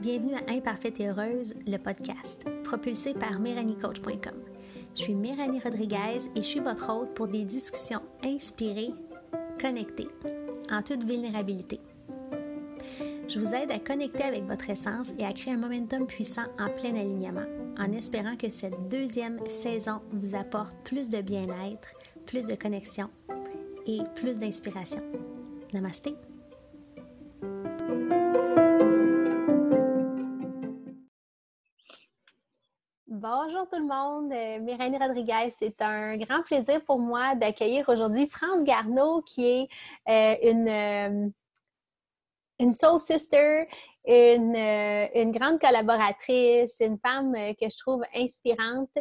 Bienvenue à Imparfaite et Heureuse, le podcast, propulsé par MéranieCoach.com. Je suis Méranie Rodriguez et je suis votre hôte pour des discussions inspirées, connectées, en toute vulnérabilité. Je vous aide à connecter avec votre essence et à créer un momentum puissant en plein alignement, en espérant que cette deuxième saison vous apporte plus de bien-être, plus de connexion et plus d'inspiration. Namasté! Bonjour tout le monde, euh, Méranie Rodriguez. C'est un grand plaisir pour moi d'accueillir aujourd'hui France Garneau, qui est euh, une, euh, une soul sister, une, une, grande collaboratrice, une femme que je trouve inspirante.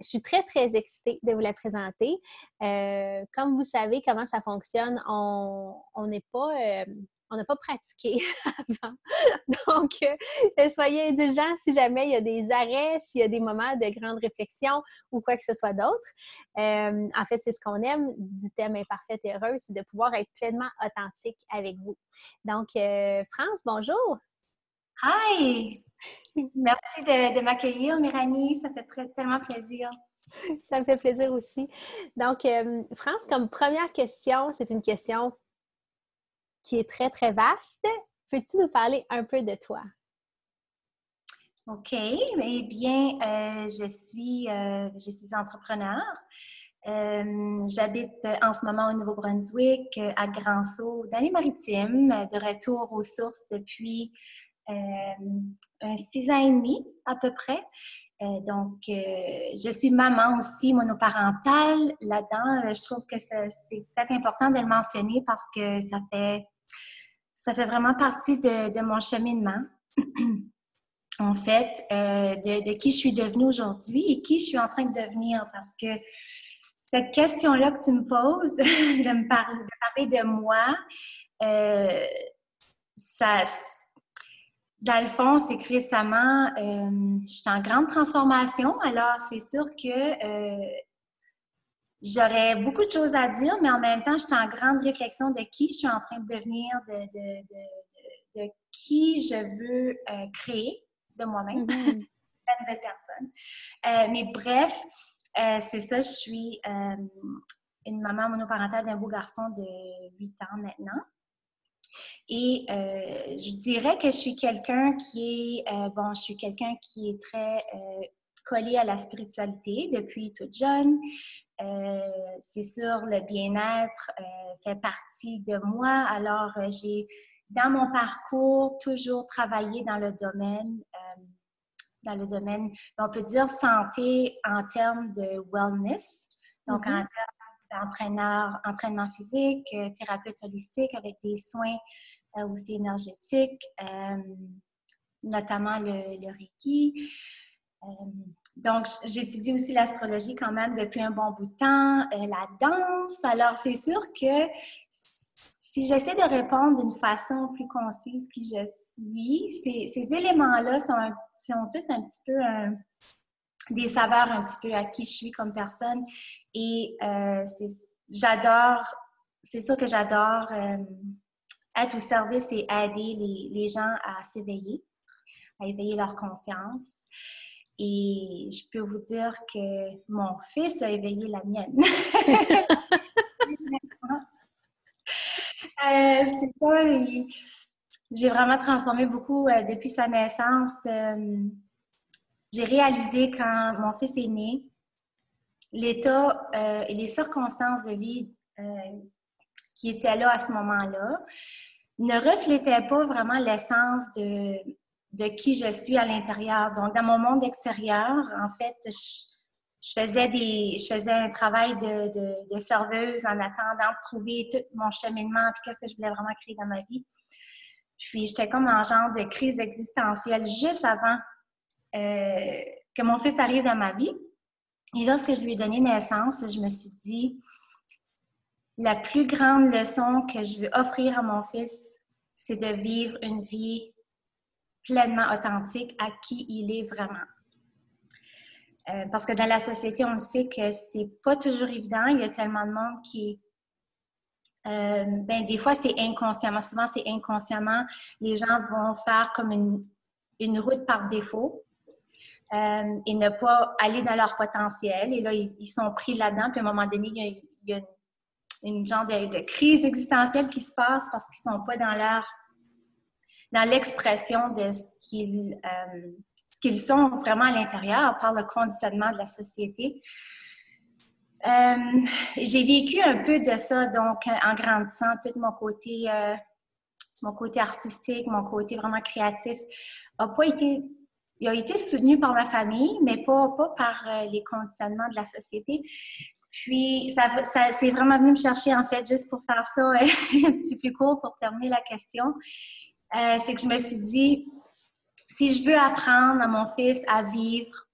Je suis très, très excitée de vous la présenter. comme vous savez comment ça fonctionne, on n'est pas on n'a pas pratiqué avant. Donc, euh, soyez indulgents si jamais il y a des arrêts, s'il y a des moments de grande réflexion ou quoi que ce soit d'autre. Euh, en fait, c'est ce qu'on aime du thème imparfait et heureux, c'est de pouvoir être pleinement authentique avec vous. Donc, euh, France, bonjour. Hi! Merci de, m'accueillir, Méranie. Ça fait très, tellement plaisir. Ça me fait plaisir aussi. Donc, France, comme première question, c'est une question qui est très, très vaste. Peux-tu nous parler un peu de toi? OK. Eh bien, euh, je, suis, euh, je suis entrepreneur. Euh, j'habite en ce moment au Nouveau-Brunswick, à Grand-Sault, dans les maritimes, de retour aux sources depuis un six ans et demi à peu près. donc, je suis maman aussi monoparentale. Là-dedans, je trouve que c'est peut-être important de le mentionner parce que ça fait ça fait vraiment partie de, mon cheminement. en fait, euh, de, qui je suis devenue aujourd'hui et qui je suis en train de devenir. Parce que cette question-là que tu me poses, de me parler de, moi, euh, ça, dans le fond, c'est que récemment, euh, je suis en grande transformation. Alors, c'est sûr que J'aurais beaucoup de choses à dire, mais en même temps, je suis en grande réflexion de qui je suis en train de devenir, de, qui je veux euh, créer de moi-même, mm-hmm. une nouvelle personne. Euh, mais bref, euh, c'est ça, je suis une maman monoparentale d'un beau garçon de 8 ans maintenant. Et je dirais que je suis quelqu'un qui est, bon, je suis quelqu'un qui est très collé à la spiritualité depuis toute jeune. Euh, c'est sûr, le bien-être euh, fait partie de moi. Alors, euh, j'ai, dans mon parcours, toujours travaillé dans le domaine, dans le domaine, on peut dire santé en termes de wellness, donc en mm-hmm. termes d'entraîneur, entraînement physique, thérapeute holistique avec des soins aussi énergétiques, notamment le, Reiki. Donc, j'étudie aussi l'astrologie quand même depuis un bon bout de temps, euh, la danse. Alors, c'est sûr que si j'essaie de répondre d'une façon plus concise qui je suis, ces, éléments-là sont, sont tous un petit peu des saveurs un petit peu à qui je suis comme personne. Et euh, j'adore, c'est sûr que j'adore euh, être au service et aider les, les gens à s'éveiller, à éveiller leur conscience. Et je peux vous dire que mon fils a éveillé la mienne. Euh, c'est ça. J'ai vraiment transformé beaucoup depuis sa naissance. Euh, j'ai réalisé quand mon fils est né, l'état et les circonstances de vie qui étaient là à ce moment-là ne reflétaient pas vraiment l'essence de, de qui je suis à l'intérieur. Donc, dans mon monde extérieur, en fait, je, faisais, des, je faisais un travail de, de, serveuse en attendant de trouver tout mon cheminement, puis qu'est-ce que je voulais vraiment créer dans ma vie. Puis, j'étais comme en genre de crise existentielle juste avant euh, que mon fils arrive dans ma vie. Et lorsque je lui ai donné naissance, je me suis dit, la plus grande leçon que je veux offrir à mon fils, c'est de vivre une vie pleinement authentique à qui il est vraiment. Euh, parce que dans la société, on sait que c'est pas toujours évident. Il y a tellement de monde qui. Euh, ben, des fois, c'est inconsciemment. Souvent, c'est inconsciemment. Les gens vont faire comme une, une route par défaut euh, et ne pas aller dans leur potentiel. Et là, ils, sont pris là-dedans. Puis à un moment donné, il y a, une, genre de, crise existentielle qui se passe parce qu'ils ne sont pas dans leur dans l'expression de ce qu'ils ce qu'ils sont vraiment à l'intérieur par le conditionnement de la société. Euh, j'ai vécu un peu de ça, donc, en grandissant, tout mon côté, euh, mon côté artistique, mon côté vraiment créatif a pas été, il a été soutenu par ma famille, mais pas, par euh, les conditionnements de la société. Puis, ça, ça c'est vraiment venu me chercher, en fait, juste pour faire ça un petit peu plus court pour terminer la question. c'est que je me suis dit, si je veux apprendre à mon fils à vivre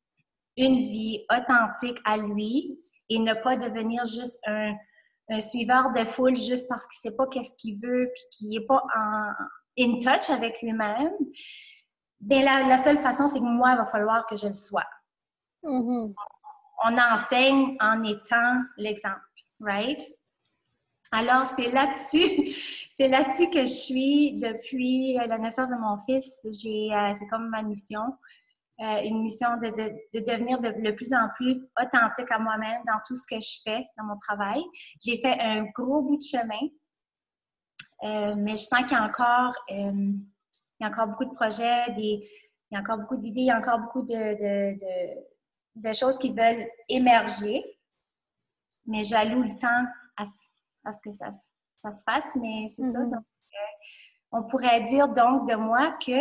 une vie authentique à lui et ne pas devenir juste un, suiveur de foule juste parce qu'il ne sait pas qu'est-ce qu'il veut puis qu'il n'est pas en in touch avec lui-même, bien la, seule façon, c'est que moi, il va falloir que je le sois. Mm-hmm. On enseigne en étant l'exemple, right? Alors, c'est là-dessus, c'est là-dessus que je suis depuis la naissance de mon fils. J'ai, euh, c'est comme ma mission, euh, une mission de, devenir de, de, plus en plus authentique à moi-même dans tout ce que je fais dans mon travail. J'ai fait un gros bout de chemin, euh, mais je sens qu'il y a encore, il y a encore beaucoup de projets, des, il y a encore beaucoup d'idées, il y a encore beaucoup de, de choses qui veulent émerger, mais j'alloue le temps à parce que ça, ça se fasse, mais c'est ça. Mm-hmm. Donc, euh, on pourrait dire donc de moi que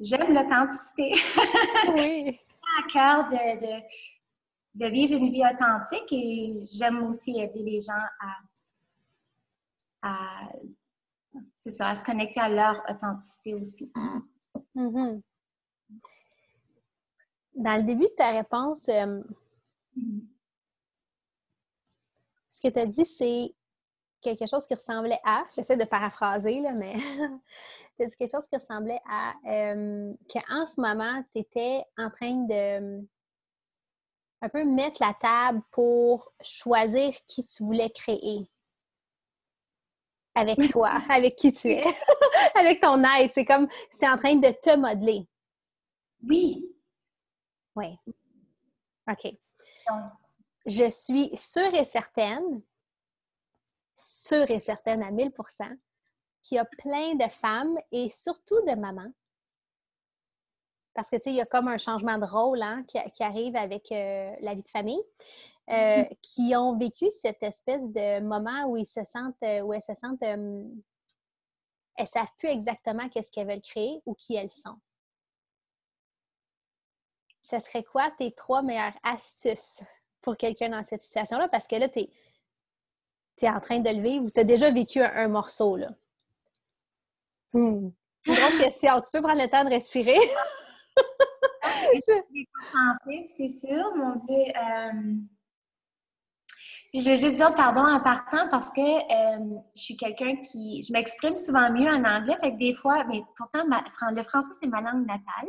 j'aime l'authenticité. oui. à cœur de, de, vivre une vie authentique et j'aime aussi aider les gens à, à c'est ça, à se connecter à leur authenticité aussi. Mm-hmm. Dans le début de ta réponse, euh, mm-hmm. ce que tu as dit, c'est quelque chose qui ressemblait à, j'essaie de paraphraser, là, mais c'est quelque chose qui ressemblait à euh, qu'en ce moment, tu étais en train de un peu mettre la table pour choisir qui tu voulais créer avec toi, avec qui tu es, avec ton être. C'est comme, c'est en train de te modeler. Oui. Oui. OK. Je suis sûre et certaine sûre et certaine à 1000% qu'il y a plein de femmes et surtout de mamans. Parce que, tu sais, il y a comme un changement de rôle hein, qui, arrive avec euh, la vie de famille, euh, mm-hmm. qui ont vécu cette espèce de moment où ils se sentent, euh, où elles se sentent, elles ne savent plus exactement qu'est-ce qu'elles veulent créer ou qui elles sont. Ce serait quoi tes trois meilleures astuces pour quelqu'un dans cette situation-là? Parce que là, tu es en train de le vivre ou tu as déjà vécu un, morceau, là? Hmm. Une question. Tu peux prendre le temps de respirer? c'est sûr, mon Dieu. Euh, je vais juste dire pardon en partant parce que euh, je suis quelqu'un qui. Je m'exprime souvent mieux en anglais, fait que des fois, mais pourtant, le français, c'est ma langue natale.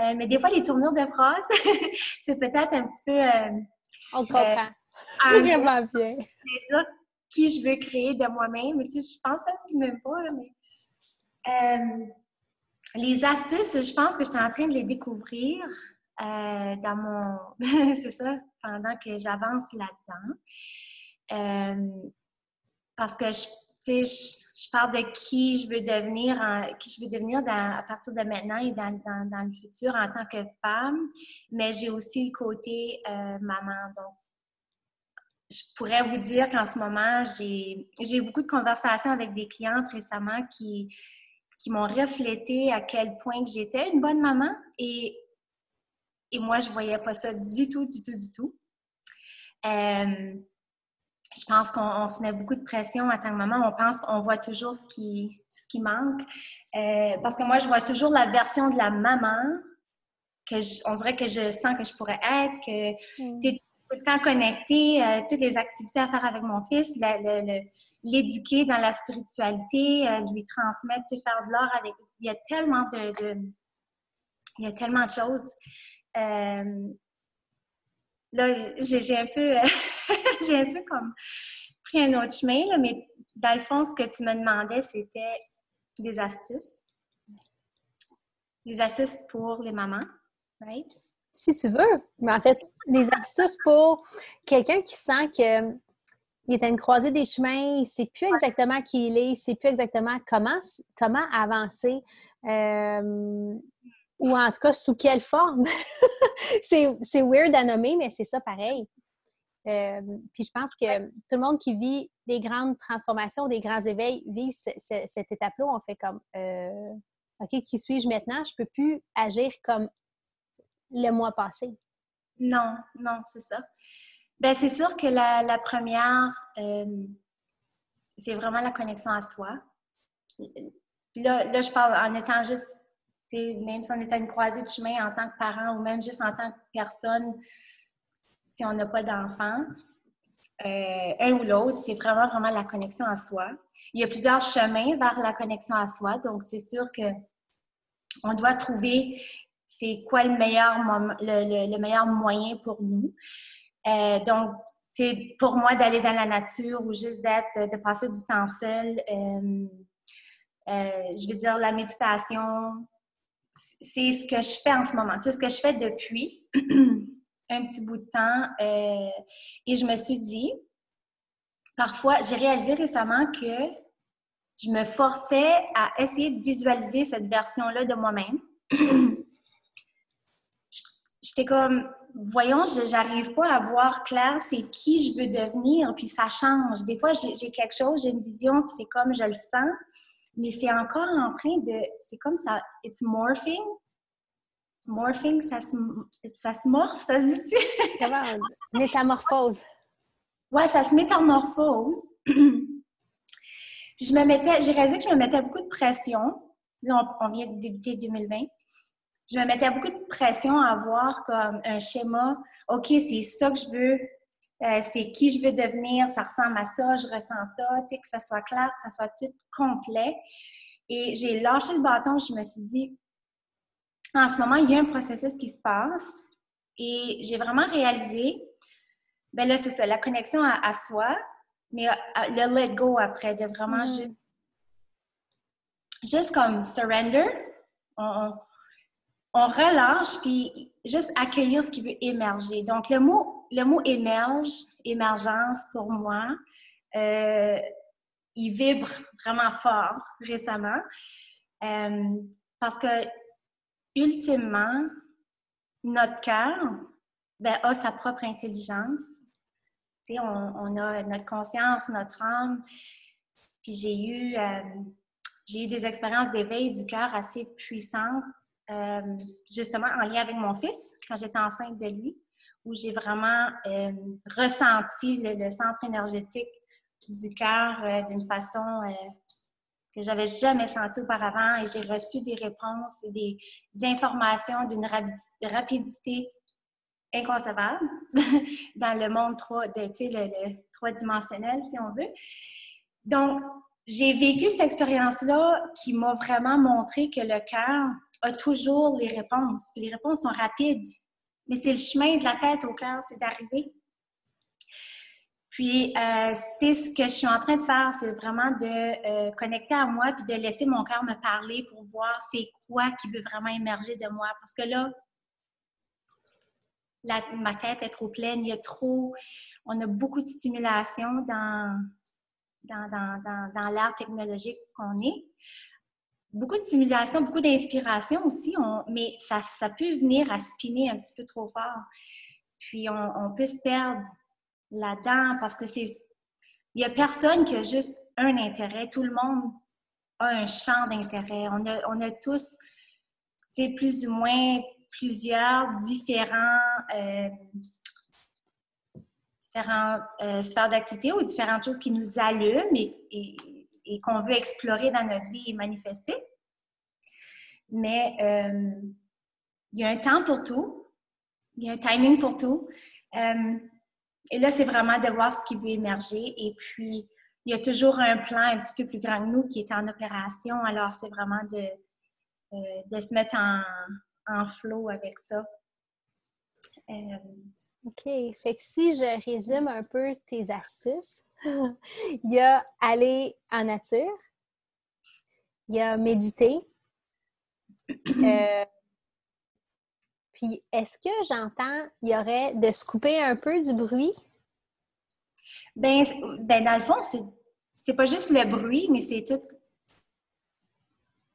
Euh, mais des fois, les tournures de phrases, c'est peut-être un petit peu. On comprend. Vraiment bien. Je vais dire qui je veux créer de moi-même. Tu sais, je pense que ça se dit même pas, mais... Euh, les astuces, je pense que je suis en train de les découvrir euh, dans mon... c'est ça, pendant que j'avance là-dedans. Euh, parce que, je, sais, je, parle de qui je veux devenir, qui je veux devenir à partir de maintenant et dans, le futur en tant que femme, mais j'ai aussi le côté maman. Donc, je pourrais vous dire qu'en ce moment, j'ai eu beaucoup de conversations avec des clientes récemment qui, qui m'ont reflété à quel point j'étais une bonne maman et, et moi, je ne voyais pas ça du tout, du tout, du tout. Euh, je pense qu'on se met beaucoup de pression en tant que maman. On pense qu'on voit toujours ce qui, ce qui manque. Euh, parce que moi, je vois toujours la version de la maman que on dirait que je sens que je pourrais être, que mm tout le temps connecté, euh, toutes les activités à faire avec mon fils, l'éduquer dans la spiritualité, euh, lui transmettre, faire de l'art avec. Il y a tellement de, il y a tellement de choses. Euh, là, j'ai un peu, j'ai un peu comme pris un autre chemin, là, mais dans le fond, ce que tu me demandais, c'était des astuces. Des astuces pour les mamans, right? Si tu veux. Mais en fait, des astuces pour quelqu'un qui sent que il est à une croisée des chemins, il ne sait plus exactement qui il est, il ne sait plus exactement comment, comment avancer, euh, ou en tout cas sous quelle forme? c'est weird à nommer, mais c'est ça pareil. Euh, puis je pense que tout le monde qui vit des grandes transformations, des grands éveils, vit cette étape-là on fait comme euh, OK, qui suis-je maintenant? Je ne peux plus agir comme le mois passé. Non, non, c'est ça. Bien, c'est sûr que la, première, euh, c'est vraiment la connexion à soi. Là, là, je parle en étant juste, même si on est à une croisée de chemin en tant que parent ou même juste en tant que personne, si on n'a pas d'enfant, euh, un ou l'autre, c'est vraiment, vraiment la connexion à soi. Il y a plusieurs chemins vers la connexion à soi, donc c'est sûr que on doit trouver c'est quoi le meilleur, le, meilleur moyen pour nous. Euh, donc, c'est pour moi d'aller dans la nature ou juste d'être, de passer du temps seul. Euh, je veux dire, la méditation, c'est ce que je fais en ce moment. C'est ce que je fais depuis. un petit bout de temps euh, et je me suis dit, parfois, j'ai réalisé récemment que je me forçais à essayer de visualiser cette version-là de moi-même. J'étais comme, voyons, j'arrive pas à voir clair c'est qui je veux devenir, puis ça change. Des fois, j'ai quelque chose, j'ai une vision, puis c'est comme je le sens, mais c'est encore en train de, c'est comme ça, it's morphing, Morphing, ça se, ça se morphe, ça se dit-tu? Comment? Métamorphose. Ouais, ça se métamorphose. je me mettais, j'ai réalisé que je me mettais beaucoup de pression. Là, on, vient de débuter 2020. Je me mettais beaucoup de pression à avoir comme un schéma. OK, c'est ça que je veux. Euh, c'est qui je veux devenir. Ça ressemble à ça. Je ressens ça. Tu sais, que ça soit clair, que ça soit tout complet. Et j'ai lâché le bâton. Je me suis dit, en ce moment, il y a un processus qui se passe et j'ai vraiment réalisé, ben là, c'est ça, la connexion à, soi, mais le let go après, de vraiment mm-hmm. juste, comme surrender, on, relâche, puis juste accueillir ce qui veut émerger. Donc, le mot, le mot émerge, émergence pour moi, euh, il vibre vraiment fort récemment. Euh, parce que ultimement, notre cœur ben, a sa propre intelligence. On, on, a notre conscience, notre âme. Puis j'ai eu, euh, j'ai eu des expériences d'éveil du cœur assez puissantes, justement en lien avec mon fils, quand j'étais enceinte de lui, où j'ai vraiment euh, ressenti le, centre énergétique du cœur d'une façon que j'avais jamais senti auparavant et j'ai reçu des réponses et des, informations d'une rapidité inconcevable dans le monde trois-dimensionnel, si on veut. Donc, j'ai vécu cette expérience-là qui m'a vraiment montré que le cœur a toujours les réponses. Les réponses sont rapides, mais c'est le chemin de la tête au cœur, c'est d'arriver. Puis, euh, c'est ce que je suis en train de faire, c'est vraiment de euh, connecter à moi puis de laisser mon cœur me parler pour voir c'est quoi qui veut vraiment émerger de moi. Parce que là, ma tête est trop pleine, il y a trop, on a beaucoup de stimulation dans, dans, dans, dans, l'art technologique qu'on est. Beaucoup de stimulation, beaucoup d'inspiration aussi, mais ça, peut venir à spinner un petit peu trop fort. Puis, on, peut se perdre là-dedans parce que c'est. Il n'y a personne qui a juste un intérêt. Tout le monde a un champ d'intérêt. On a, on a tous, plus ou moins plusieurs différents, euh, différentes euh, sphères d'activité ou différentes choses qui nous allument qu'on veut explorer dans notre vie et manifester. Mais euh, il y a un temps pour tout. Il y a un timing pour tout. Et là, c'est vraiment de voir ce qui veut émerger. Et puis, il y a toujours un plan un petit peu plus grand que nous qui est en opération. Alors, c'est vraiment de, euh, de se mettre en, en flow avec ça. Euh, OK. Fait que si je résume un peu tes astuces, il y a aller en nature, il y a méditer. Euh, puis est-ce que j'entends, il y aurait de se couper un peu du bruit? Ben, ben dans le fond, c'est, c'est pas juste le bruit, mais c'est tout.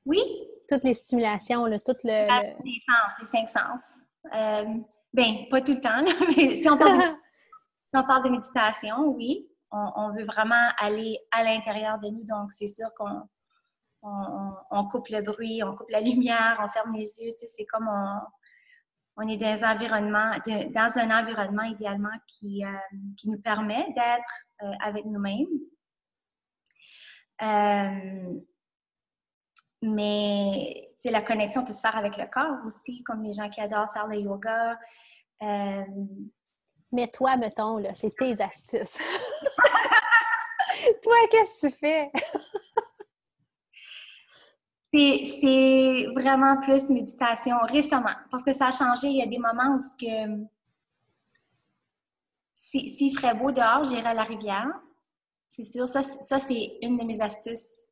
Oui? Toutes les stimulations, là, tout le. Les sens, les cinq sens. Euh, ben, pas tout le temps, mais si on parle de, si on parle de méditation, oui on, veut vraiment aller à l'intérieur de nous. Donc, c'est sûr qu'on on, coupe le bruit, on coupe la lumière, on ferme les yeux. C'est comme on, est dans un environnement, idéalement qui, euh, nous permet d'être euh, avec nous-mêmes. Euh, mais la connexion peut se faire avec le corps aussi, comme les gens qui adorent faire le yoga. Mais toi, mettons, là, c'est tes astuces. toi, qu'est-ce que tu fais? c'est vraiment plus méditation récemment, parce que ça a changé. Il y a des moments où ce que s'il ferait beau dehors, j'irais à la rivière. C'est sûr, ça, ça c'est une de mes astuces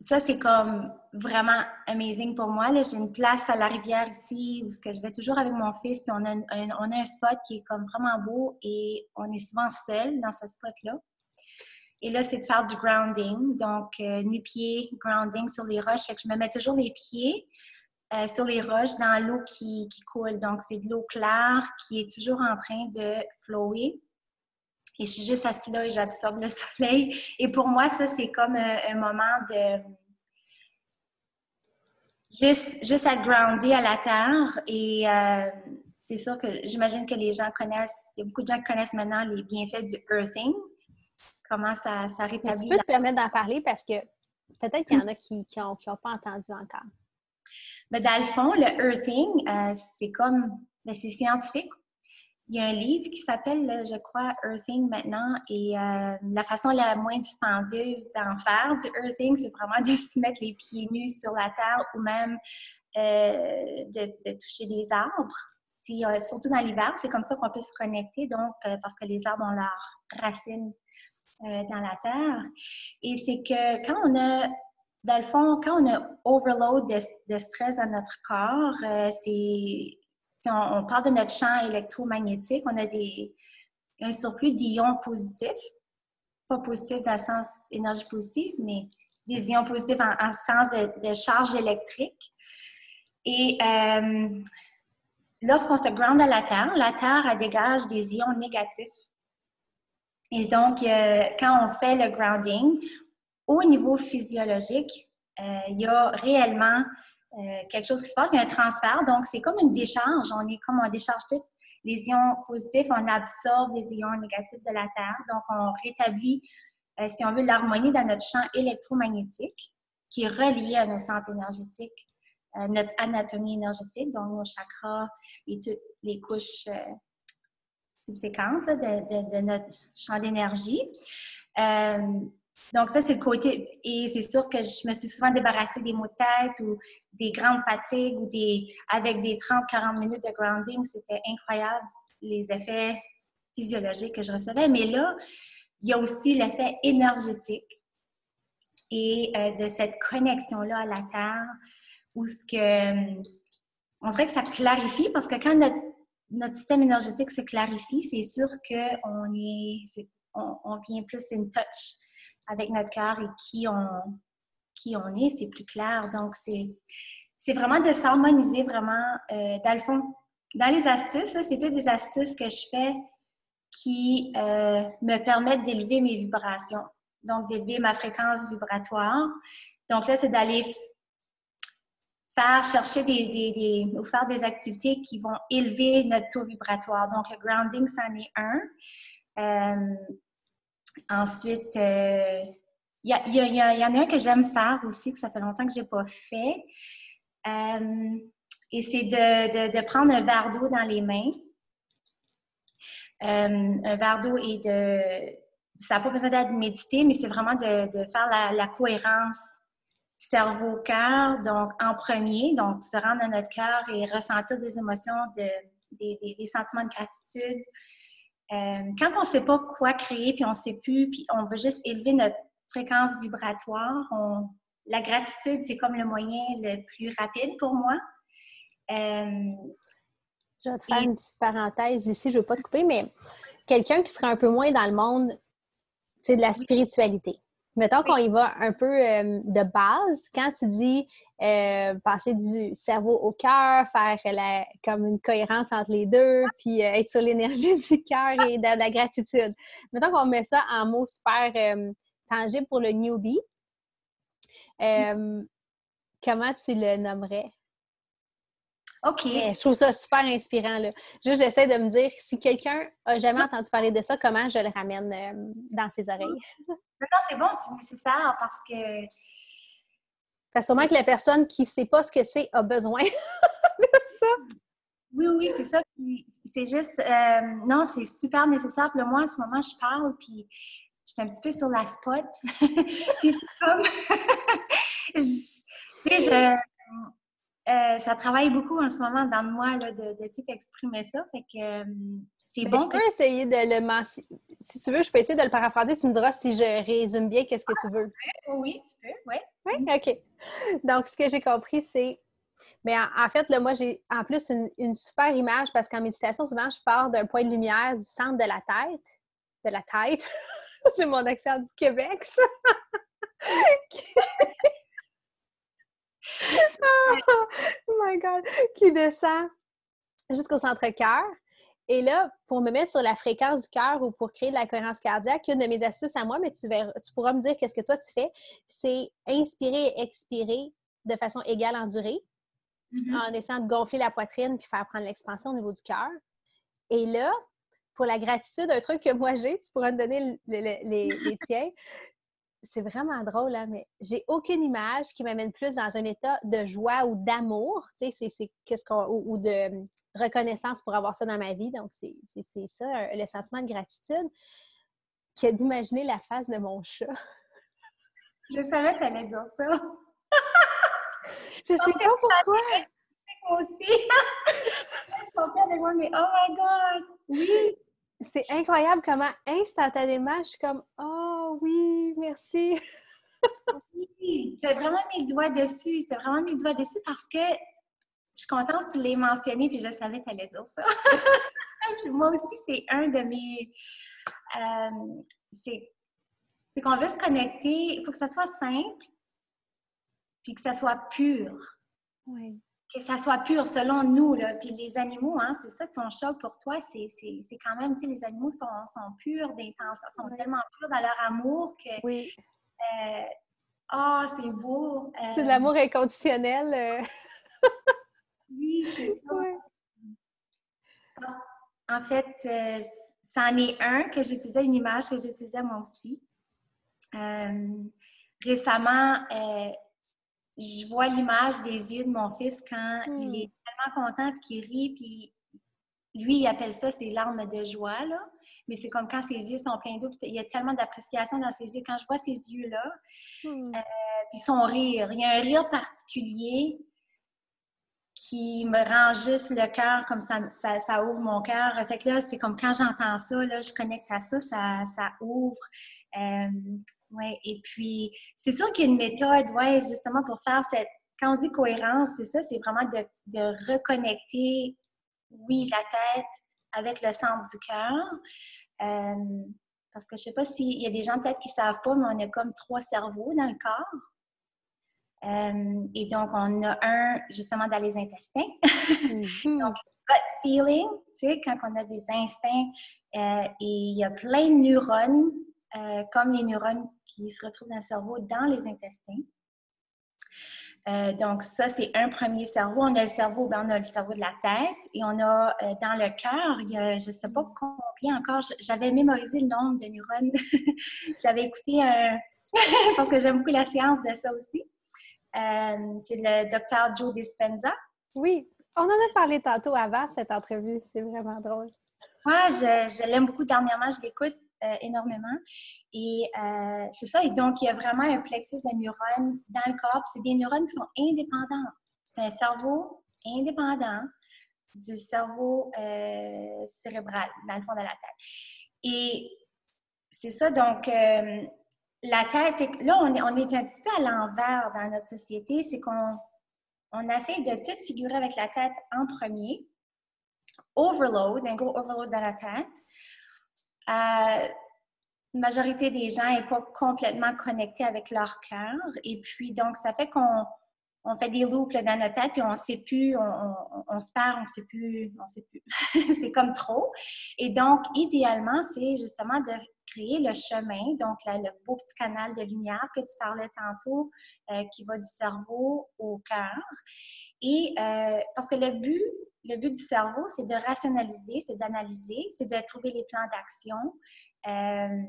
ça, c'est comme vraiment amazing pour moi. J'ai une place à la rivière ici où que je vais toujours avec mon fils, puis on a, un, on a un spot qui est comme vraiment beau et on est souvent seul dans ce spot-là. Et là, c'est de faire du grounding, donc euh, nu-pied, grounding sur les roches. Fait que je me mets toujours les pieds euh, sur les roches dans l'eau qui, qui coule. Donc, c'est de l'eau claire qui est toujours en train de flower. Et je suis juste assise là et j'absorbe le soleil. Et pour moi, ça, c'est comme un, moment de. Juste, juste à grounder à la terre. Et euh, c'est sûr que j'imagine que les gens connaissent, il y a beaucoup de gens qui connaissent maintenant les bienfaits du earthing. Comment ça, ça rétablit. Tu peux te permettre d'en parler parce que peut-être qu'il y en a qui n'ont ont pas entendu encore. Mais dans le fond, le earthing, euh, c'est comme, ben, c'est scientifique il y a un livre qui s'appelle, je crois, Earthing maintenant, et euh, la façon la moins dispendieuse d'en faire du Earthing, c'est vraiment de se mettre les pieds nus sur la terre ou même euh, de, toucher des arbres. Euh, surtout dans l'hiver, c'est comme ça qu'on peut se connecter, donc, parce que les arbres ont leurs racines dans la terre. Et c'est que quand on a dans le fond, quand on a overload de stress dans notre corps, c'est on, parle de notre champ électromagnétique, on a des, un surplus d'ions positifs, pas positifs dans le sens énergie positive, mais des ions positifs en, sens de, charge électrique. Et euh, lorsqu'on se ground à la Terre, la Terre dégage des ions négatifs. Et donc, euh, quand on fait le grounding, au niveau physiologique, euh, il y a réellement euh, quelque chose qui se passe, il y a un transfert. Donc, c'est comme une décharge. On est comme on décharge tous les ions positifs, on absorbe les ions négatifs de la Terre. Donc, on rétablit, euh, si on veut, l'harmonie dans notre champ électromagnétique qui est relié à nos centres énergétiques, euh, notre anatomie énergétique, donc nos chakras et toutes les couches subséquentes de, de, notre champ d'énergie. Donc, ça, c'est le côté. Et c'est sûr que je me suis souvent débarrassée des maux de tête ou des grandes fatigues ou des. Avec des 30-40 minutes de grounding, c'était incroyable les effets physiologiques que je recevais. Mais là, il y a aussi l'effet énergétique et euh, de cette connexion-là à la Terre où ce que. On dirait que ça clarifie parce que quand notre, notre système énergétique se clarifie, c'est sûr qu'on est, on, on vient plus in touch avec notre cœur et qui on, qui on est, c'est plus clair. Donc, c'est vraiment de s'harmoniser vraiment. Euh, dans le fond, dans les astuces, c'est toutes des astuces que je fais qui euh, me permettent d'élever mes vibrations, donc d'élever ma fréquence vibratoire. Donc là, c'est d'aller faire chercher des, ou faire des activités qui vont élever notre taux vibratoire. Donc, le grounding, c'en est un. Euh, Ensuite, il y, en a un que j'aime faire aussi, que ça fait longtemps que je n'ai pas fait. Euh, et c'est de, prendre un verre d'eau dans les mains. Euh, un verre d'eau et de. Ça n'a pas besoin d'être médité, mais c'est vraiment de, faire la, cohérence cerveau-cœur, donc en premier, donc se rendre à notre cœur et ressentir des émotions de des, sentiments de gratitude. Euh, quand on ne sait pas quoi créer, puis on ne sait plus, puis on veut juste élever notre fréquence vibratoire, la gratitude, c'est comme le moyen le plus rapide pour moi. Euh, je vais te faire une petite parenthèse ici, je ne veux pas te couper, mais quelqu'un qui serait un peu moins dans le monde de la spiritualité. Mettons qu'on y va un peu euh, de base. Quand tu dis euh, passer du cerveau au cœur, faire la, comme une cohérence entre les deux, puis euh, être sur l'énergie du cœur et de, la gratitude. Mettons qu'on met ça en mots super tangibles pour le newbie. comment tu le nommerais? OK. je trouve ça super inspirant. Là. Juste, j'essaie de me dire, si quelqu'un n'a jamais entendu parler de ça, comment je le ramène euh, dans ses oreilles? Non, c'est bon, c'est nécessaire parce que. Parce sûrement que la personne qui ne sait pas ce que c'est a besoin de ça. Oui, oui, c'est ça. C'est juste, euh, non, c'est super nécessaire. Puis moi, en ce moment, je parle, puis je suis un petit peu sur la spot. puis c'est comme. tu sais, je euh, ça travaille beaucoup en ce moment dans moi là, de, de, tout exprimer ça. Fait que euh, c'est bon. Je peux essayer de le mentionner. Si tu veux, je peux essayer de le paraphraser. Tu me diras si je résume bien qu'est-ce que tu veux. Oui, tu peux, oui. Oui, OK. Donc, ce que j'ai compris, c'est. Mais en, fait, là, moi, j'ai en plus une, super image parce qu'en méditation, souvent, je pars d'un point de lumière du centre de la tête. De la tête. c'est mon accent du Québec, ça. oh my God! Qui descend jusqu'au centre-cœur. Et là, pour me mettre sur la fréquence du cœur ou pour créer de la cohérence cardiaque, une de mes astuces à moi, mais tu, tu pourras me dire qu'est-ce que toi tu fais, c'est inspirer et expirer de façon égale en durée, mm-hmm. en essayant de gonfler la poitrine puis faire prendre l'expansion au niveau du cœur. Et là, pour la gratitude, un truc que moi j'ai, tu pourras me donner les, les tiens, c'est vraiment drôle, hein, mais j'ai aucune image qui m'amène plus dans un état de joie ou d'amour, tu sais, c'est qu'est-ce qu'on ou, de hum, reconnaissance pour avoir ça dans ma vie. Donc, c'est ça, le sentiment de gratitude, que d'imaginer la face de mon chat. Je savais que tu allais dire ça. Je sais pas pourquoi. Moi aussi. Je suis avec moi, mais oh my God! Oui! C'est incroyable comment instantanément, je suis comme Oh oui, merci. oui, tu as vraiment mis le doigt dessus. Tu as vraiment mis le doigt dessus parce que je suis contente que tu l'aies mentionné puis je savais que tu allais dire ça. moi aussi, c'est un de mes. Euh, c'est qu'on veut se connecter, il faut que ça soit simple puis que ça soit pur. Oui que ça soit pur selon nous. Là. Puis les animaux, hein, c'est ça ton chat pour toi, c'est quand même, tu sais, les animaux sont, sont purs d'intention, sont tellement purs dans leur amour que. Oui. Euh, ah, c'est beau. c'est de l'amour inconditionnel. Euh. oui, c'est ça. En fait, euh, c'en est un que j'utilisais, une image que j'utilisais moi aussi. récemment, je vois l'image des yeux de mon fils quand il hmm. est tellement content qu'il rit, puis lui, il appelle ça ses larmes de joie, là. Mais c'est comme quand ses yeux sont pleins d'eau, il y a tellement d'appréciation dans ses yeux. Quand je vois ses yeux-là, hmm. euh, puis son rire, il y a un rire particulier qui me juste le cœur, comme ça, ça, ouvre mon cœur. Fait que là, c'est comme quand j'entends ça, là, je connecte à ça, ça, ça ouvre. Euh, oui, et puis, c'est sûr qu'il y a une méthode, ouais, justement, pour faire cette. Quand on dit cohérence, c'est ça, c'est vraiment de, reconnecter, oui, la tête avec le centre du cœur. Euh, parce que je sais pas s'il y a des gens peut-être qui ne savent pas, mais on a comme trois cerveaux dans le corps. Euh, et donc, on a un justement dans les intestins. Mm-hmm. donc, gut feeling, tu sais, quand on a des instincts, euh, et il y a plein de neurones euh, comme les neurones qui se retrouvent dans le cerveau, dans les intestins. Euh, donc, ça, c'est un premier cerveau. On a le cerveau, ben, on a le cerveau de la tête et on a dans le cœur, il y a, je ne sais pas combien encore, j'avais mémorisé le nombre de neurones. j'avais écouté un, parce que j'aime beaucoup la science de ça aussi. C'est le docteur Joe Dispenza. Oui, on en a parlé tantôt avant cette entrevue. C'est vraiment drôle. Moi, je, je l'aime beaucoup. Dernièrement, je l'écoute euh, énormément. Et euh, c'est ça. Et donc, il y a vraiment un plexus de neurones dans le corps. C'est des neurones qui sont indépendants. C'est un cerveau indépendant. du cerveau euh, cérébral, dans le fond de la tête. Et c'est ça, donc, euh, la tête, là, on est, on est un petit peu à l'envers dans notre société, c'est qu'on on essaie de tout figurer avec la tête en premier. Overload, un gros overload dans la tête. Euh, la majorité des gens n'est pas complètement connectés avec leur cœur. Et puis, donc, ça fait qu'on on fait des loops dans notre tête, puis on ne sait plus, on, se perd, on ne sait plus, on sait plus. c'est comme trop. Et donc, idéalement, c'est justement de créer le chemin, donc le beau petit canal de lumière que tu parlais tantôt, euh, qui va du cerveau au cœur. Et euh, parce que le but, le but du cerveau, c'est de rationaliser, c'est d'analyser, c'est de trouver les plans d'action, euh,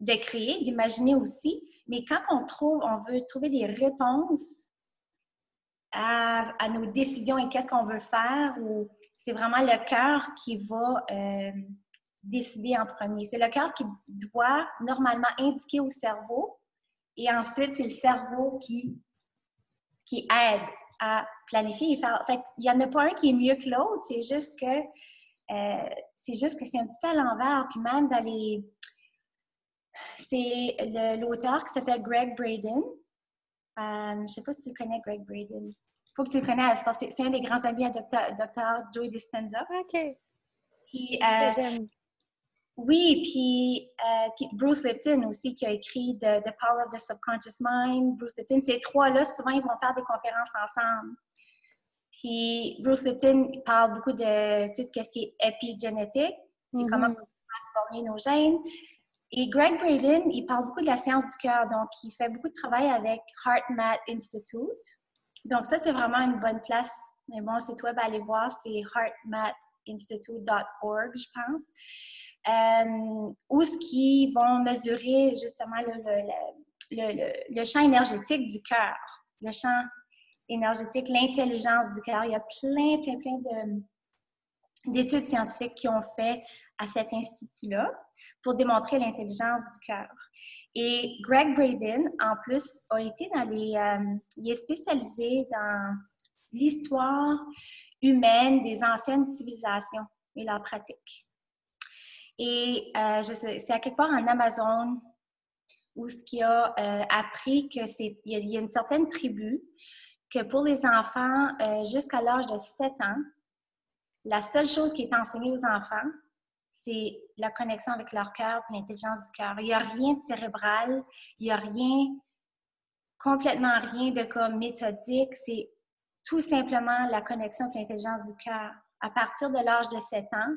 de créer, d'imaginer aussi. Mais quand on trouve, on veut trouver des réponses à, nos décisions et qu'est-ce qu'on veut faire, ou c'est vraiment le cœur qui va décider en premier. C'est le cœur qui doit normalement indiquer au cerveau et ensuite c'est le cerveau qui, qui aide à planifier En fait, il n'y en a pas un qui est mieux que l'autre, c'est juste que euh, c'est juste que c'est un petit peu à l'envers. Puis même dans les... C'est l'auteur qui s'appelle Greg Braden. Euh, je ne sais pas si tu connais Greg Braden. Il faut que tu le connaisses parce que c'est un des grands amis à Dr. Joey Dispenza. OK. Puis, euh, oui, puis euh, Bruce Lipton aussi qui a écrit The, Power of the Subconscious Mind. Bruce Lipton, ces trois-là, souvent, ils vont faire des conférences ensemble. Puis Bruce Lipton parle beaucoup de tout ce qui est épigénétique, mm comment transformer nos gènes. Et Greg Braden, il parle beaucoup de la science du cœur, donc il fait beaucoup de travail avec HeartMath Institute. Donc ça, c'est vraiment une bonne place. Mais bon, site web à aller voir, c'est heartmathinstitute.org, je pense. Euh, où ce qui vont mesurer justement le, champ énergétique du cœur, le champ énergétique, l'intelligence du cœur. Il y a plein, plein, plein de, d'études scientifiques qui ont fait à cet institut-là pour démontrer l'intelligence du cœur. Et Greg Braden, en plus, a été dans les... Euh, il est spécialisé dans l'histoire humaine des anciennes civilisations et leurs pratiques. Et euh, c'est à quelque part en Amazon où ce qui a euh, appris que c'est il y, a une certaine tribu que pour les enfants jusqu'à l'âge de 7 ans, la seule chose qui est enseignée aux enfants, c'est la connexion avec leur cœur l'intelligence du cœur. Il n'y a rien de cérébral, il n'y a rien, complètement rien de comme méthodique. C'est tout simplement la connexion et l'intelligence du cœur. À partir de l'âge de 7 ans,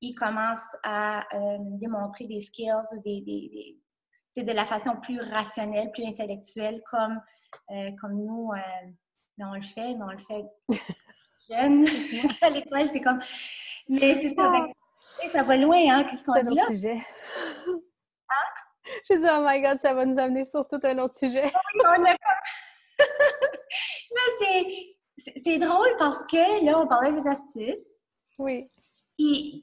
ils commencent à euh, démontrer des skills ou des, des, de la façon plus rationnelle, plus intellectuelle, comme, euh, comme nous, euh, on le fait, mais on le fait jeune. à l'école, c'est comme. Mais c'est ça. Ah. ça va loin, hein? Qu'est-ce qu'on dit là? sujet. Hein? Je dis, oh my God, ça va nous amener sur tout un autre sujet. Oui, on a Mais c'est drôle parce que là, on parlait des astuces. Oui. Et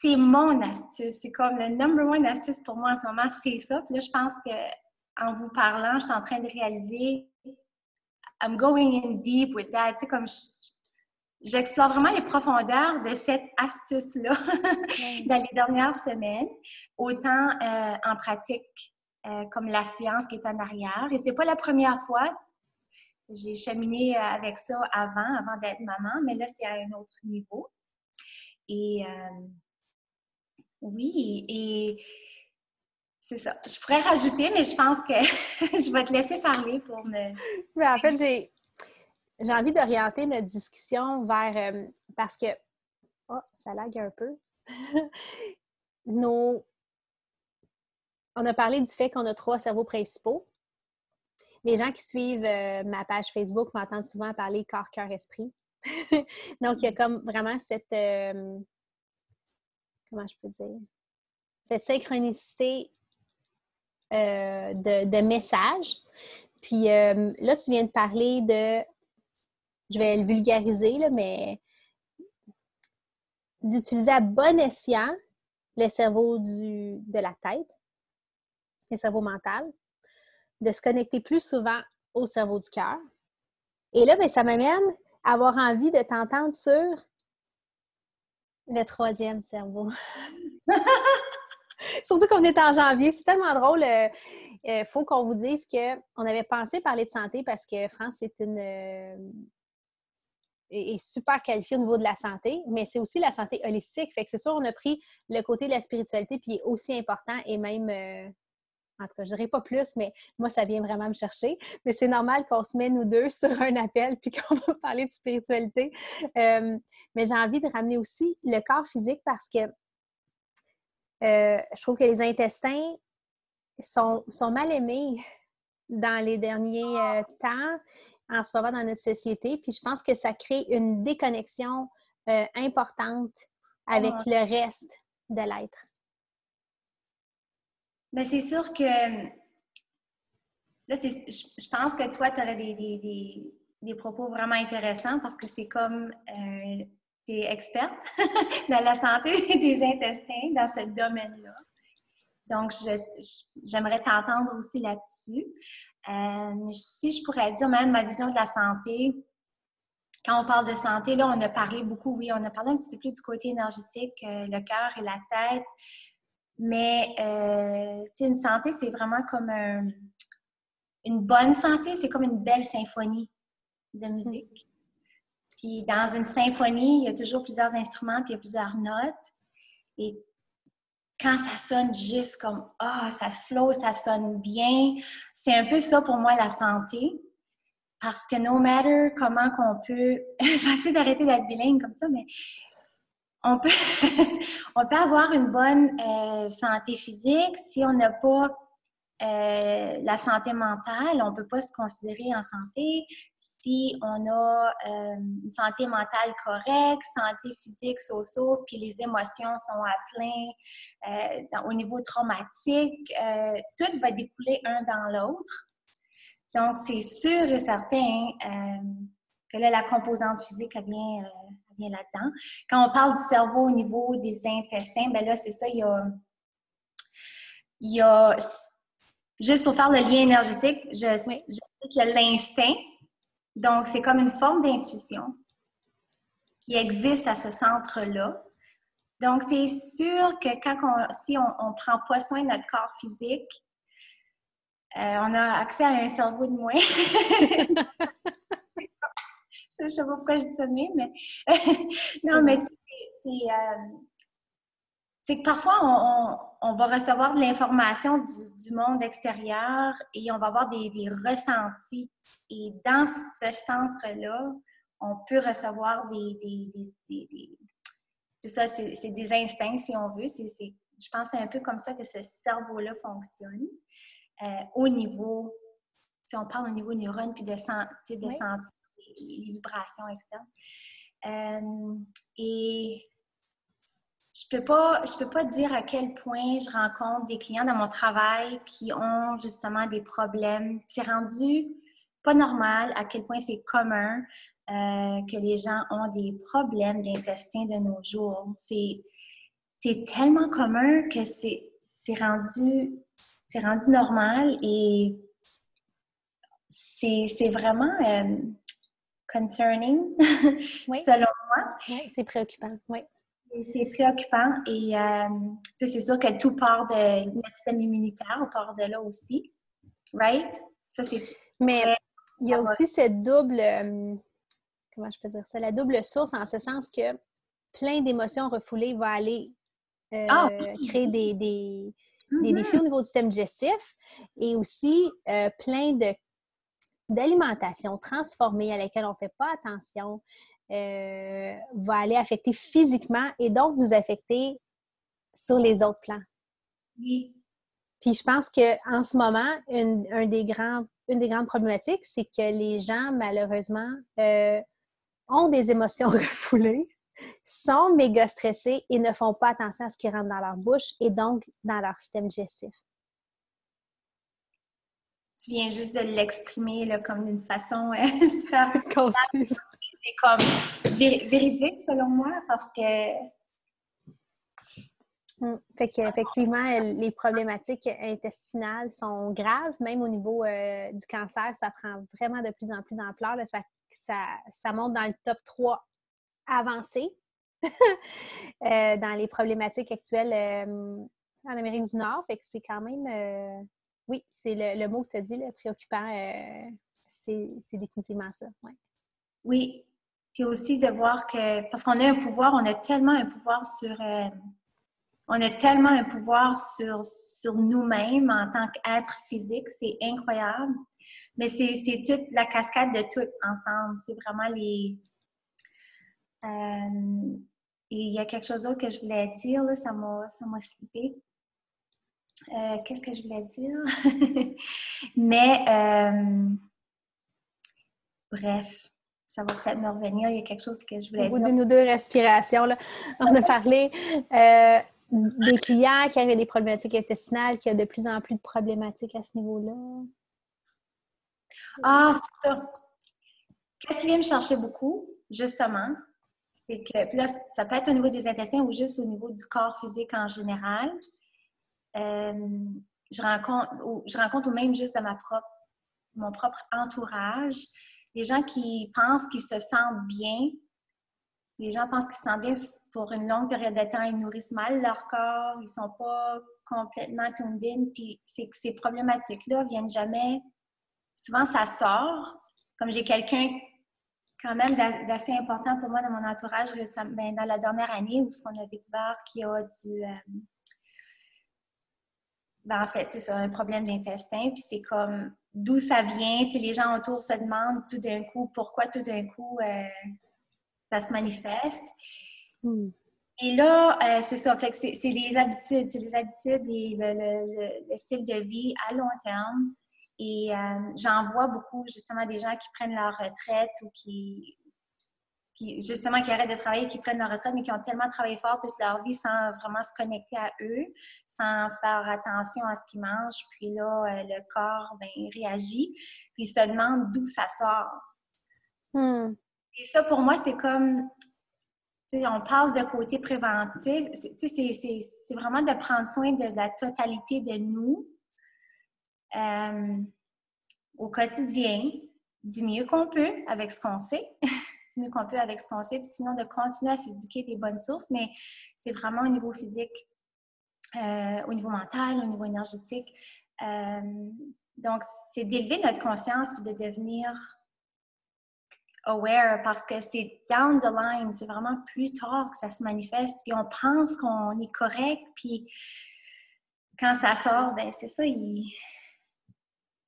c'est mon astuce. C'est comme le number one astuce pour moi en ce moment, c'est ça. Puis là, je pense que en vous parlant, je suis en train de réaliser I'm going in deep with that. Tu sais, comme j'explore vraiment les profondeurs de cette astuce-là dans les dernières semaines, autant euh, en pratique euh, comme la science qui est en arrière. Et c'est pas la première fois. J'ai cheminé euh, avec ça avant, avant d'être maman, mais là, c'est à un autre niveau. Et oui, et c'est ça. Je pourrais rajouter, mais je pense que je vais te laisser parler pour me. Mais en fait, j'ai j'ai envie d'orienter notre discussion vers euh, parce que oh, ça lag un peu. Nos... On a parlé du fait qu'on a trois cerveaux principaux. Les gens qui suivent euh, ma page Facebook m'entendent souvent parler corps, cœur, esprit. Donc, il y a comme vraiment cette euh, comment je peux dire? Cette synchronicité de, de messages. Puis là, tu viens de parler de je vais le vulgariser, là, mais d'utiliser à bon escient le cerveau du, de la tête, le cerveau mental, de se connecter plus souvent au cerveau du cœur. Et là, bien, ça m'amène à avoir envie de t'entendre sur Le troisième cerveau. Surtout qu'on est en janvier. C'est tellement drôle. Il euh, euh, faut qu'on vous dise qu'on avait pensé parler de santé parce que France est une euh, est, super qualifiée au niveau de la santé, mais c'est aussi la santé holistique. Fait que c'est sûr, on a pris le côté de la spiritualité, puis aussi important et même en tout cas, je dirais pas plus, mais moi, ça vient vraiment me chercher. Mais c'est normal qu'on se met, nous deux, sur un appel puis qu'on va parler de spiritualité. mais j'ai envie de ramener aussi le corps physique parce que euh, je trouve que les intestins sont, mal aimés dans les derniers euh, temps, en ce moment dans notre société. Puis je pense que ça crée une déconnexion euh, importante avec le reste de l'être. Mais c'est sûr que là, je, pense que toi, tu aurais des, propos vraiment intéressants parce que c'est comme tu es experte dans la santé des intestins, dans ce domaine-là. Donc, j'aimerais t'entendre aussi là-dessus. Euh, si je pourrais dire même ma vision de la santé, quand on parle de santé, là, on a parlé beaucoup, oui, on a parlé un petit peu plus du côté énergétique, euh, le cœur et la tête. Mais, euh, une santé, c'est vraiment comme une bonne santé, c'est comme une belle symphonie de musique. Puis dans une symphonie, il y a toujours plusieurs instruments, puis il y a plusieurs notes. Et quand ça sonne juste comme ah, ça flow, ça sonne bien, c'est un peu ça pour moi la santé. Parce que no matter comment qu'on peut, je vais essayer d'arrêter d'être bilingue comme ça, mais on peut, avoir une bonne euh, santé physique si on n'a pas euh, la santé mentale, on ne peut pas se considérer en santé si on a euh, une santé mentale correcte, santé physique, socio, puis les émotions sont à plein au niveau traumatique. tout va découler un dans l'autre. Donc, c'est sûr et certain que là, la composante physique, vient, là-dedans. Quand on parle du cerveau au niveau des intestins, ben là, c'est ça, il y a, il y a Juste pour faire le lien énergétique, je, sais qu'il y a l'instinct. Donc, c'est comme une forme d'intuition qui existe à ce centre-là. Donc, c'est sûr que quand on, si on ne prend pas soin de notre corps physique, euh, on a accès à un cerveau de moins. je ne sais pas pourquoi je dis ça de mais non, mais c'est, euh, c'est que parfois, on, va recevoir de l'information du, monde extérieur et on va avoir des, ressentis. Et dans ce centre-là, on peut recevoir des... c'est ça, c'est des instincts, si on veut. je pense que c'est un peu comme ça que ce cerveau-là fonctionne. Euh, au niveau, si on parle au niveau neurone, puis de, de sentir les, vibrations externes. Euh, et je peux pas, je peux pas dire à quel point je rencontre des clients dans mon travail qui ont justement des problèmes. C'est rendu pas normal à quel point c'est commun euh, que les gens ont des problèmes d'intestin de nos jours. C'est, tellement commun que c'est, rendu, rendu normal et c'est, c'est vraiment euh, concerning, selon moi. Oui, c'est préoccupant, oui. C'est préoccupant et euh, c'est sûr que tout part de notre système immunitaire, on part de là aussi. Right? Ça, c'est. Mais il y a aussi cette double. Euh, comment je peux dire ça? La double source en ce sens que plein d'émotions refoulées va aller euh, ah, créer des, des, mm-hmm. défis au niveau du système digestif et aussi plein de d'alimentation transformée à laquelle on ne fait pas attention, euh, va aller affecter physiquement et donc nous affecter sur les autres plans. Oui. Puis je pense qu'en ce moment, une, un des grands, une des grandes problématiques, c'est que les gens, malheureusement, euh, ont des émotions refoulées, sont méga stressés et ne font pas attention à ce qui rentre dans leur bouche et donc dans leur système digestif. Tu viens juste de l'exprimer comme d'une façon euh, super concise c'est comme véridique selon moi parce que. Hum, fait qu'effectivement, les problématiques intestinales sont graves, même au niveau euh, du cancer, ça prend vraiment de plus en plus d'ampleur. Ça, ça, ça, monte dans le top 3 avancé dans les problématiques actuelles en Amérique du Nord. Fait que c'est quand même, oui, c'est le, mot que tu as dit, le préoccupant, c'est définitivement ça. Oui, puis aussi de voir que, parce qu'on a un pouvoir, on a tellement un pouvoir sur, euh, on a tellement un pouvoir sur, sur nous-mêmes en tant qu'être physique, c'est incroyable. Mais c'est toute la cascade de tout ensemble. C'est vraiment les. Euh, il y a quelque chose d'autre que je voulais dire, là, ça m'a slippé. Euh, qu'est-ce que je voulais dire? Mais, bref, ça va peut-être me revenir. Il y a quelque chose que je voulais dire. Au bout de nos deux respirations, là, on a parlé euh, des clients qui avaient des problématiques intestinales, qui a de plus en plus de problématiques à ce niveau-là. Ah, c'est ça. Qu'est-ce qui vient me chercher beaucoup, justement, c'est que là, ça peut être au niveau des intestins ou juste au niveau du corps physique en général. Euh, je rencontre, je rencontre ou même juste dans ma propre, mon propre entourage, les gens qui pensent qu'ils se sentent bien, les gens pensent qu'ils se sentent bien pour une longue période de temps, ils nourrissent mal leur corps, ils ne sont pas complètement tuned in, puis ces problématiques-là viennent jamais. Souvent, ça sort. Comme j'ai quelqu'un quand même d'assez important pour moi dans mon entourage ben, dans la dernière année où on a découvert qu'il y a du. Euh, ben, en fait, c'est un problème d'intestin, puis c'est comme d'où ça vient. les gens autour se demandent tout d'un coup pourquoi tout d'un coup euh, ça se manifeste. Hmm. Et là, euh, c'est ça, fait que c'est les habitudes, c'est les habitudes et le, style de vie à long terme. Et euh, j'en vois beaucoup justement des gens qui prennent leur retraite ou qui, justement, qui arrêtent de travailler, qui prennent leur retraite, mais qui ont tellement travaillé fort toute leur vie sans vraiment se connecter à eux, sans faire attention à ce qu'ils mangent. Puis là, euh, le corps, ben, réagit, puis il se demande d'où ça sort. Hmm. Et ça, pour moi, c'est comme, tu sais, on parle de côté préventif, c'est vraiment de prendre soin de, la totalité de nous euh, au quotidien, du mieux qu'on peut avec ce qu'on sait. qu'on peut avec ce concept, sinon de continuer à s'éduquer des bonnes sources, mais c'est vraiment au niveau physique, euh, au niveau mental, au niveau énergétique. Euh, donc, c'est d'élever notre conscience et de devenir aware parce que c'est down the line, c'est vraiment plus tard que ça se manifeste, puis on pense qu'on est correct, puis quand ça sort, ben c'est ça, il...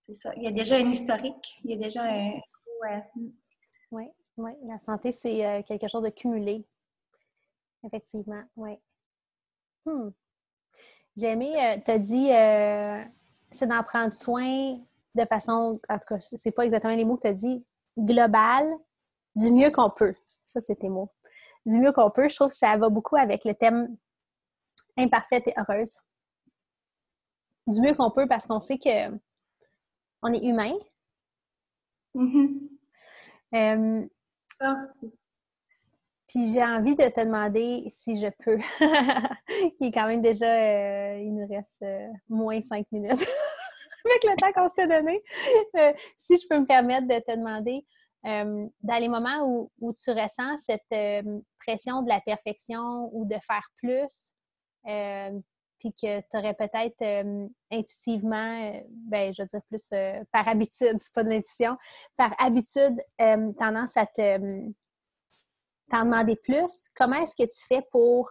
c'est ça. Il y a déjà un historique, il y a déjà un... Ouais. Oui. Oui, la santé, c'est euh, quelque chose de cumulé. Effectivement, oui. Hmm. J'ai aimé, euh, tu as dit, euh, c'est d'en prendre soin de façon, en tout cas, c'est pas exactement les mots que tu as dit, global, du mieux qu'on peut. Ça, c'est tes mots. Du mieux qu'on peut, je trouve que ça va beaucoup avec le thème imparfaite et heureuse. Du mieux qu'on peut parce qu'on sait que on est humain. Puis j'ai envie de te demander si je peux. il est quand même déjà, euh, il nous reste euh, moins cinq minutes avec le temps qu'on s'est donné. Euh, si je peux me permettre de te demander, dans les moments où tu ressens cette pression de la perfection ou de faire plus, puis que tu aurais peut-être intuitivement, ben, je veux dire plus par habitude, c'est pas de l'intuition, par habitude, tendance à te t'en demander plus. Comment est-ce que tu fais pour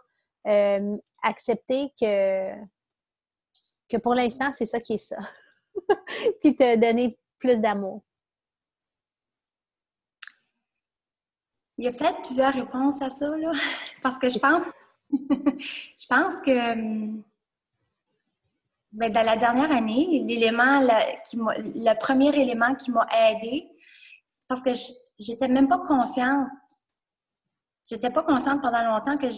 accepter que, que pour l'instant, c'est ça qui est ça? puis te donner plus d'amour? Il y a peut-être plusieurs réponses à ça, là, parce que je pense, je pense que ben, dans la dernière année, l'élément, le premier élément qui m'a aidé, parce que j'étais même pas consciente. J'étais pas consciente pendant longtemps que,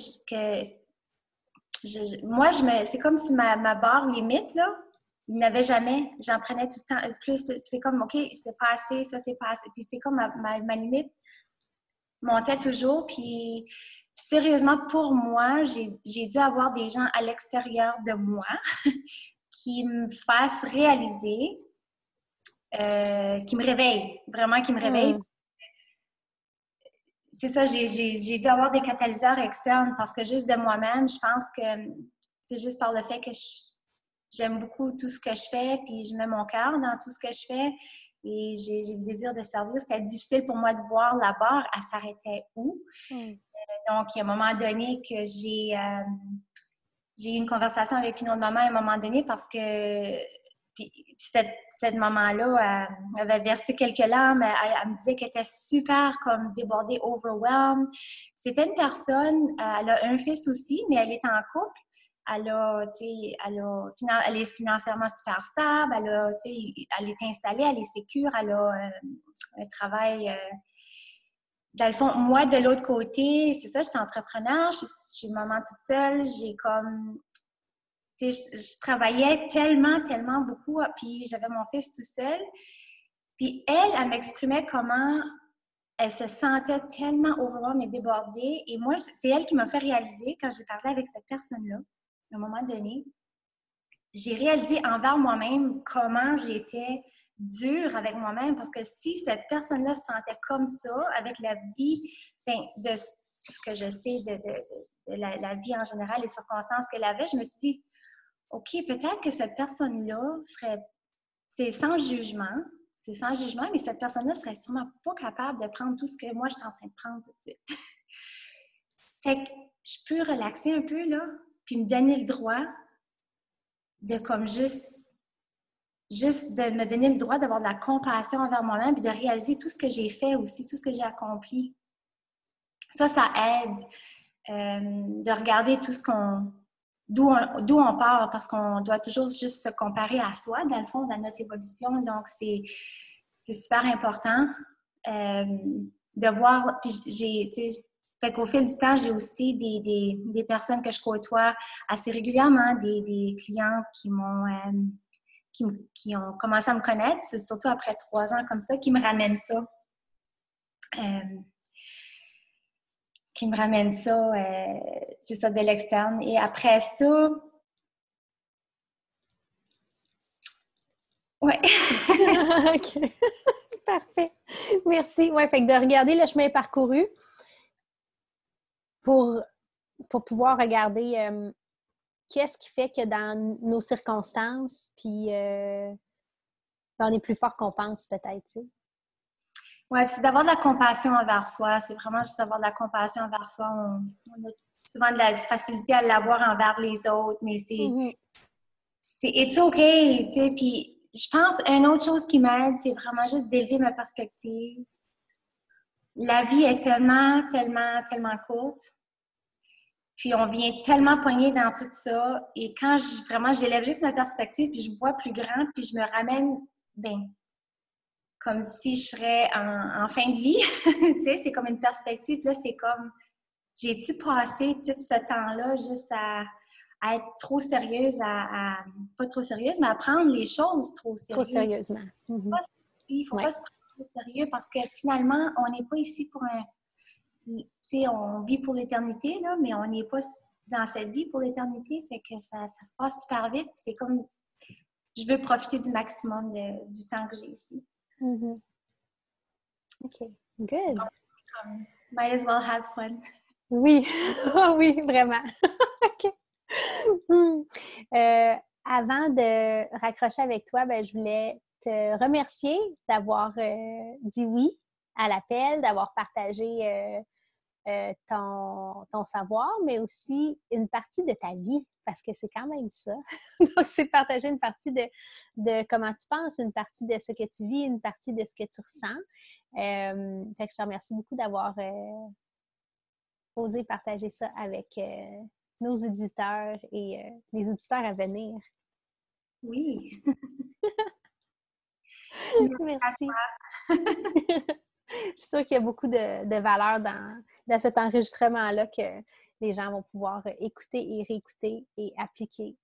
moi, je me, c'est comme si ma, barre limite, là, n'avait jamais. J'en prenais tout le temps plus. C'est comme, OK, c'est pas assez, ça, c'est pas assez. Puis c'est comme ma, limite montait toujours. Puis sérieusement, pour moi, j'ai dû avoir des gens à l'extérieur de moi qui me fasse réaliser, euh, qui me réveille, vraiment qui me réveille. Hmm. c'est ça, j'ai dû avoir des catalyseurs externes parce que juste de moi-même, je pense que c'est juste par le fait que j'aime beaucoup tout ce que je fais, puis je mets mon cœur dans tout ce que je fais et j'ai le désir de servir. C'était difficile pour moi de voir la barre, elle s'arrêtait où. Hmm. Euh, donc, il y a un moment donné que j'ai euh, j'ai eu une conversation avec une autre maman à un moment donné parce que cette, cette maman-là avait versé quelques larmes. Elle, me disait qu'elle était super comme débordée, overwhelmed. C'était une personne, elle a un fils aussi, mais elle est en couple. Elle, a, elle, a, elle est financièrement super stable, elle, a, elle est installée, elle est sécure, elle a euh, un travail. Euh, dans le fond, moi, de l'autre côté, c'est ça, entrepreneur, je, je, suis maman toute seule, j'ai comme je, travaillais tellement, tellement beaucoup, puis j'avais mon fils tout seul. Puis elle, elle m'exprimait comment elle se sentait tellement overwhelmed et débordée. Et moi, c'est elle qui m'a fait réaliser, quand j'ai parlé avec cette personne-là, à un moment donné, j'ai réalisé envers moi-même comment j'étais dure avec moi-même parce que si cette personne-là se sentait comme ça, avec la vie, de ce que je sais de, la, vie en général, les circonstances qu'elle avait, je me suis dit, OK, peut-être que cette personne-là serait, c'est sans jugement, c'est sans jugement, mais cette personne-là serait sûrement pas capable de prendre tout ce que moi, je suis en train de prendre tout de suite. fait que je peux relaxer un peu, là, puis me donner le droit de comme juste, juste de me donner le droit d'avoir de la compassion envers moi-même, puis de réaliser tout ce que j'ai fait aussi, tout ce que j'ai accompli. Ça, ça aide de regarder tout ce qu'on d'où on, on, part, parce qu'on doit toujours juste se comparer à soi, dans le fond, dans notre évolution. Donc, c'est super important euh, de voir. Puis, j'ai, fait qu'au fil du temps, j'ai aussi des, des, personnes que je côtoie assez régulièrement, des, des clientes qui m'ont. Euh, qui, qui, ont commencé à me connaître, c'est surtout après trois ans comme ça, qui me ramènent ça. Euh, qui me ramène ça, euh, c'est ça, de l'externe. Et après ça, ouais. OK. Parfait. Merci. Ouais, fait que de regarder le chemin parcouru pour, pour pouvoir regarder euh, qu'est-ce qui fait que dans nos circonstances, puis euh, on est plus fort qu'on pense peut-être, tu sais. Oui, c'est d'avoir de la compassion envers soi. C'est vraiment juste d'avoir de la compassion envers soi. On, a souvent de la facilité à l'avoir envers les autres, mais c'est. Mm-hmm. C'est it's okay, tu sais. Puis je pense une autre chose qui m'aide, c'est vraiment juste d'élever ma perspective. La vie est tellement, tellement, tellement courte. Puis on vient tellement poigner dans tout ça. Et quand je, vraiment j'élève juste ma perspective, puis je vois plus grand, puis je me ramène, ben comme si je serais en, fin de vie. tu sais, c'est comme une perspective. Là, c'est comme, j'ai-tu passé tout ce temps-là juste à, être trop sérieuse, à, pas trop sérieuse, mais à prendre les choses trop sérieusement. Trop sérieusement. Il ne faut pas se prendre trop sérieux parce que finalement, on n'est pas ici pour un. Tu sais, on vit pour l'éternité, là, mais on n'est pas dans cette vie pour l'éternité. Fait que ça, ça, se passe super vite. C'est comme. Je veux profiter du maximum du temps que j'ai ici. Mm-hmm. OK, good. might as well have fun. Oui, oui, vraiment. OK. Hmm. Euh, avant de raccrocher avec toi, ben, je voulais te remercier d'avoir euh, dit oui à l'appel, d'avoir partagé euh, euh, ton, ton, savoir, mais aussi une partie de ta vie, parce que c'est quand même ça. Donc, c'est partager une partie de, de, comment tu penses, une partie de ce que tu vis, une partie de ce que tu ressens. Euh, fait que je te remercie beaucoup d'avoir euh, osé partager ça avec nos auditeurs et les auditeurs à venir. Oui. Merci. je suis sûre qu'il y a beaucoup de, de valeur dans, dans cet enregistrement-là que les gens vont pouvoir écouter et réécouter et appliquer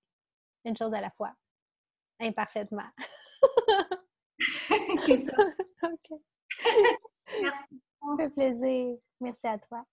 une chose à la fois, imparfaitement. C'est ça. OK. Merci. Ça fait plaisir. Merci à toi.